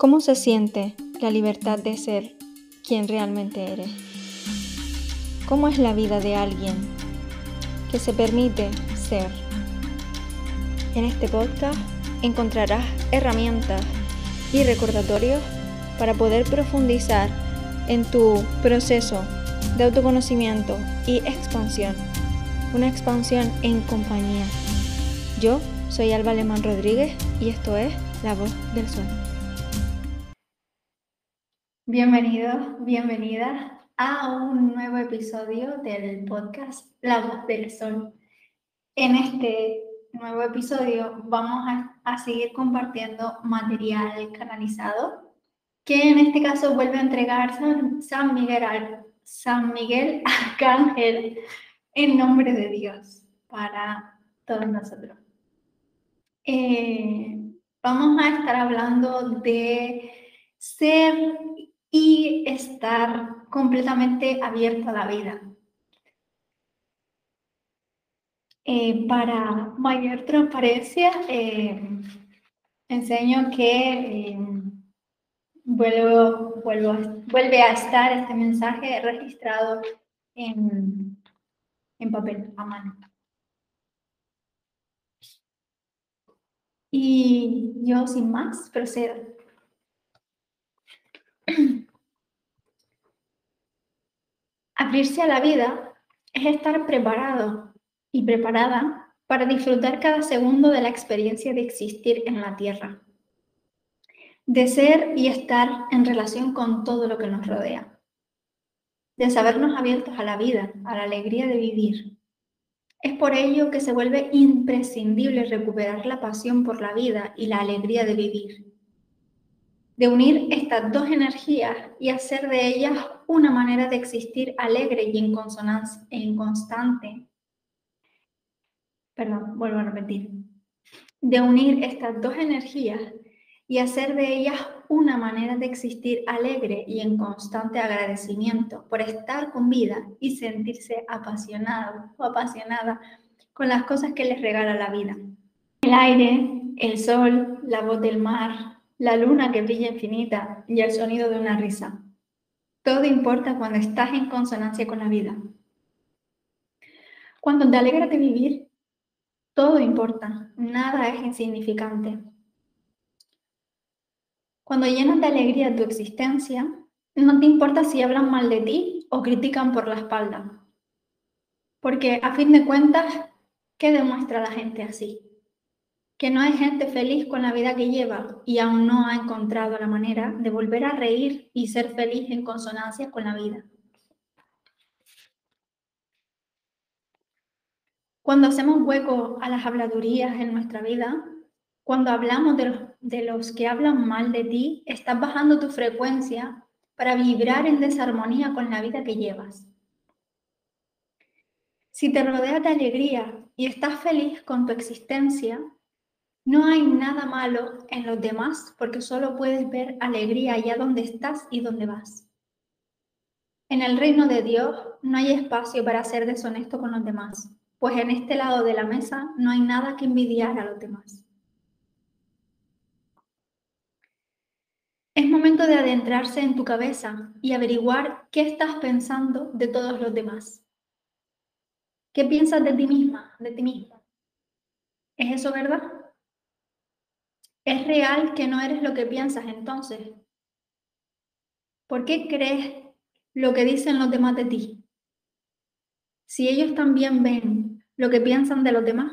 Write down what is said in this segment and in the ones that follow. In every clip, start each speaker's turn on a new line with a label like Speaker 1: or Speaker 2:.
Speaker 1: ¿Cómo se siente la libertad de ser quien realmente eres? ¿Cómo es la vida de alguien que se permite ser? En este podcast encontrarás herramientas y recordatorios para poder profundizar en tu proceso de autoconocimiento y expansión. Una expansión en compañía. Yo soy Alba Alemán Rodríguez y esto es La Voz del Sol. Bienvenidos, bienvenidas a un nuevo episodio del podcast La Voz del Sol. En este nuevo episodio vamos a, seguir compartiendo material canalizado que en este caso vuelve a entregar San, Miguel, San Miguel Arcángel en nombre de Dios para todos nosotros. Eh, vamos a estar hablando de ser y estar completamente abierto a la vida. Eh, para mayor transparencia, eh, enseño que eh, vuelvo, vuelvo, vuelve a estar este mensaje registrado en, en papel a mano. Y yo sin más procedo. Abrirse a la vida es estar preparado y preparada para disfrutar cada segundo de la experiencia de existir en la Tierra, de ser y estar en relación con todo lo que nos rodea, de sabernos abiertos a la vida, a la alegría de vivir. Es por ello que se vuelve imprescindible recuperar la pasión por la vida y la alegría de vivir de unir estas dos energías y hacer de ellas una manera de existir alegre y en consonancia, en constante. Perdón, vuelvo a repetir. De unir estas dos energías y hacer de ellas una manera de existir alegre y en constante agradecimiento por estar con vida y sentirse apasionado o apasionada con las cosas que les regala la vida. El aire, el sol, la voz del mar, la luna que brilla infinita y el sonido de una risa. Todo importa cuando estás en consonancia con la vida. Cuando te alegras de vivir, todo importa, nada es insignificante. Cuando llenas de alegría tu existencia, no te importa si hablan mal de ti o critican por la espalda. Porque a fin de cuentas, ¿qué demuestra la gente así? Que no hay gente feliz con la vida que lleva y aún no ha encontrado la manera de volver a reír y ser feliz en consonancia con la vida. Cuando hacemos hueco a las habladurías en nuestra vida, cuando hablamos de los, de los que hablan mal de ti, estás bajando tu frecuencia para vibrar en desarmonía con la vida que llevas. Si te rodeas de alegría y estás feliz con tu existencia, no hay nada malo en los demás porque solo puedes ver alegría allá donde estás y donde vas. En el reino de Dios no hay espacio para ser deshonesto con los demás, pues en este lado de la mesa no hay nada que envidiar a los demás. Es momento de adentrarse en tu cabeza y averiguar qué estás pensando de todos los demás. ¿Qué piensas de ti misma, de ti mismo? ¿Es eso verdad? ¿Es real que no eres lo que piensas entonces? ¿Por qué crees lo que dicen los demás de ti? Si ellos también ven lo que piensan de los demás.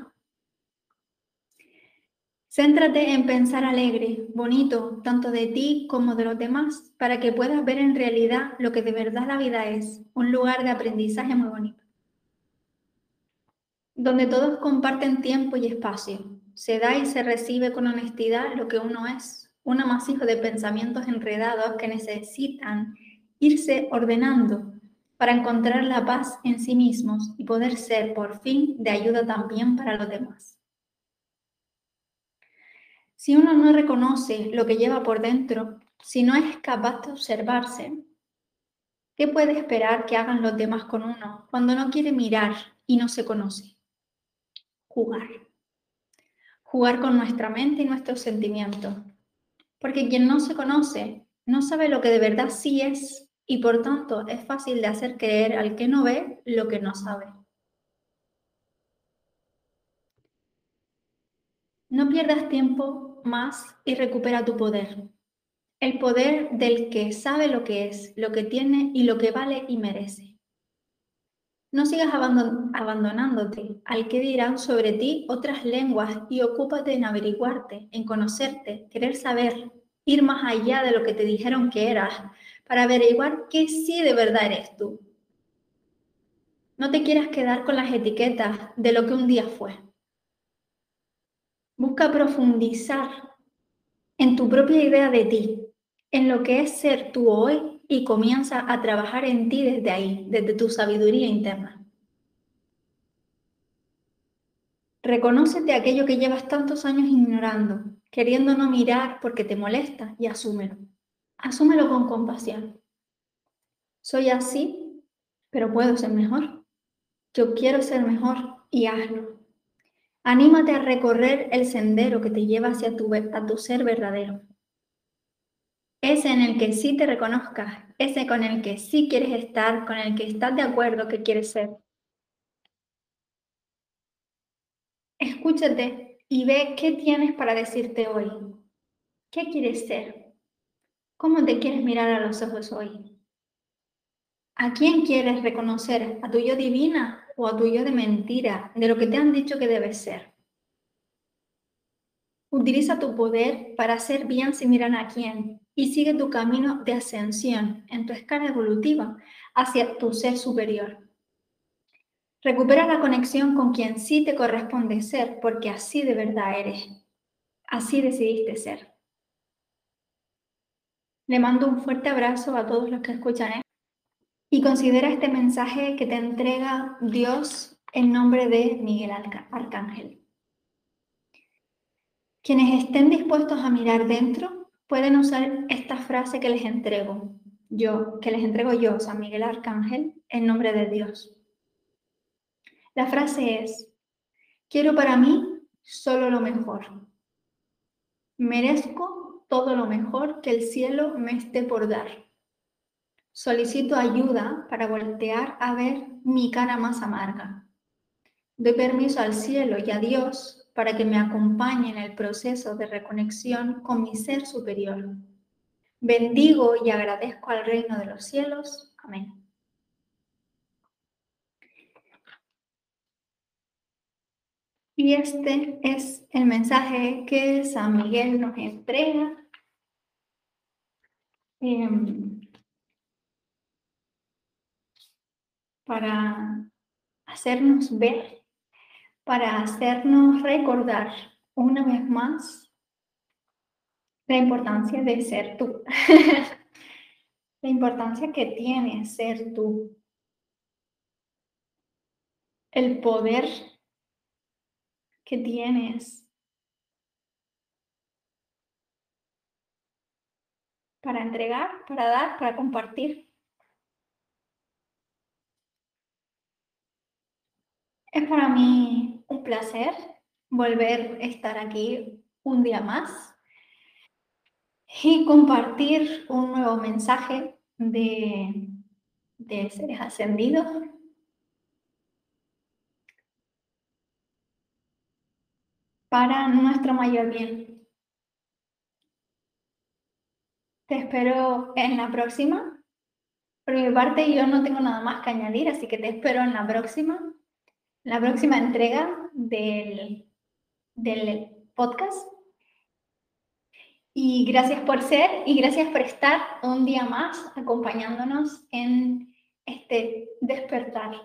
Speaker 1: Céntrate en pensar alegre, bonito, tanto de ti como de los demás, para que puedas ver en realidad lo que de verdad la vida es, un lugar de aprendizaje muy bonito, donde todos comparten tiempo y espacio, se da y se recibe con honestidad lo que uno es, un amasijo de pensamientos enredados que necesitan irse ordenando para encontrar la paz en sí mismos y poder ser por fin de ayuda también para los demás. Si uno no reconoce lo que lleva por dentro, si no es capaz de observarse, ¿qué puede esperar que hagan los demás con uno cuando no quiere mirar y no se conoce? Jugar jugar con nuestra mente y nuestros sentimientos. Porque quien no se conoce no sabe lo que de verdad sí es y por tanto es fácil de hacer creer al que no ve lo que no sabe. No pierdas tiempo más y recupera tu poder. El poder del que sabe lo que es, lo que tiene y lo que vale y merece. No sigas abandonándote al que dirán sobre ti otras lenguas y ocúpate en averiguarte, en conocerte, querer saber, ir más allá de lo que te dijeron que eras, para averiguar qué sí de verdad eres tú. No te quieras quedar con las etiquetas de lo que un día fue. Busca profundizar en tu propia idea de ti, en lo que es ser tú hoy y comienza a trabajar en ti desde ahí, desde tu sabiduría interna. Reconócete aquello que llevas tantos años ignorando, queriendo no mirar porque te molesta y asúmelo. Asúmelo con compasión. Soy así, pero puedo ser mejor. Yo quiero ser mejor y hazlo. Anímate a recorrer el sendero que te lleva hacia tu, a tu ser verdadero. Ese en el que sí te reconozcas, ese con el que sí quieres estar, con el que estás de acuerdo que quieres ser. Escúchate y ve qué tienes para decirte hoy. ¿Qué quieres ser? ¿Cómo te quieres mirar a los ojos hoy? ¿A quién quieres reconocer? ¿A tu yo divina o a tu yo de mentira, de lo que te han dicho que debes ser. Utiliza tu poder para hacer bien sin mirar a quién y sigue tu camino de ascensión en tu escala evolutiva hacia tu ser superior. Recupera la conexión con quien sí te corresponde ser porque así de verdad eres. Así decidiste ser. Le mando un fuerte abrazo a todos los que escuchan esto y considera este mensaje que te entrega Dios en nombre de Miguel Arcángel. Quienes estén dispuestos a mirar dentro pueden usar esta frase que les entrego, yo, que les entrego yo, San Miguel Arcángel, en nombre de Dios. La frase es, quiero para mí solo lo mejor. Merezco todo lo mejor que el cielo me esté por dar. Solicito ayuda para voltear a ver mi cara más amarga. Doy permiso al cielo y a Dios para que me acompañe en el proceso de reconexión con mi ser superior. Bendigo y agradezco al reino de los cielos. Amén. Y este es el mensaje que San Miguel nos entrega. Em, para hacernos ver, para hacernos recordar una vez más la importancia de ser tú, la importancia que tiene ser tú, el poder que tienes para entregar, para dar, para compartir. Es para mí un placer volver a estar aquí un día más y compartir un nuevo mensaje de, de seres ascendidos. para nuestro mayor bien. Te espero en la próxima. Por mi parte, yo no tengo nada más que añadir, así que te espero en la próxima la próxima entrega del, del podcast. Y gracias por ser y gracias por estar un día más acompañándonos en este despertar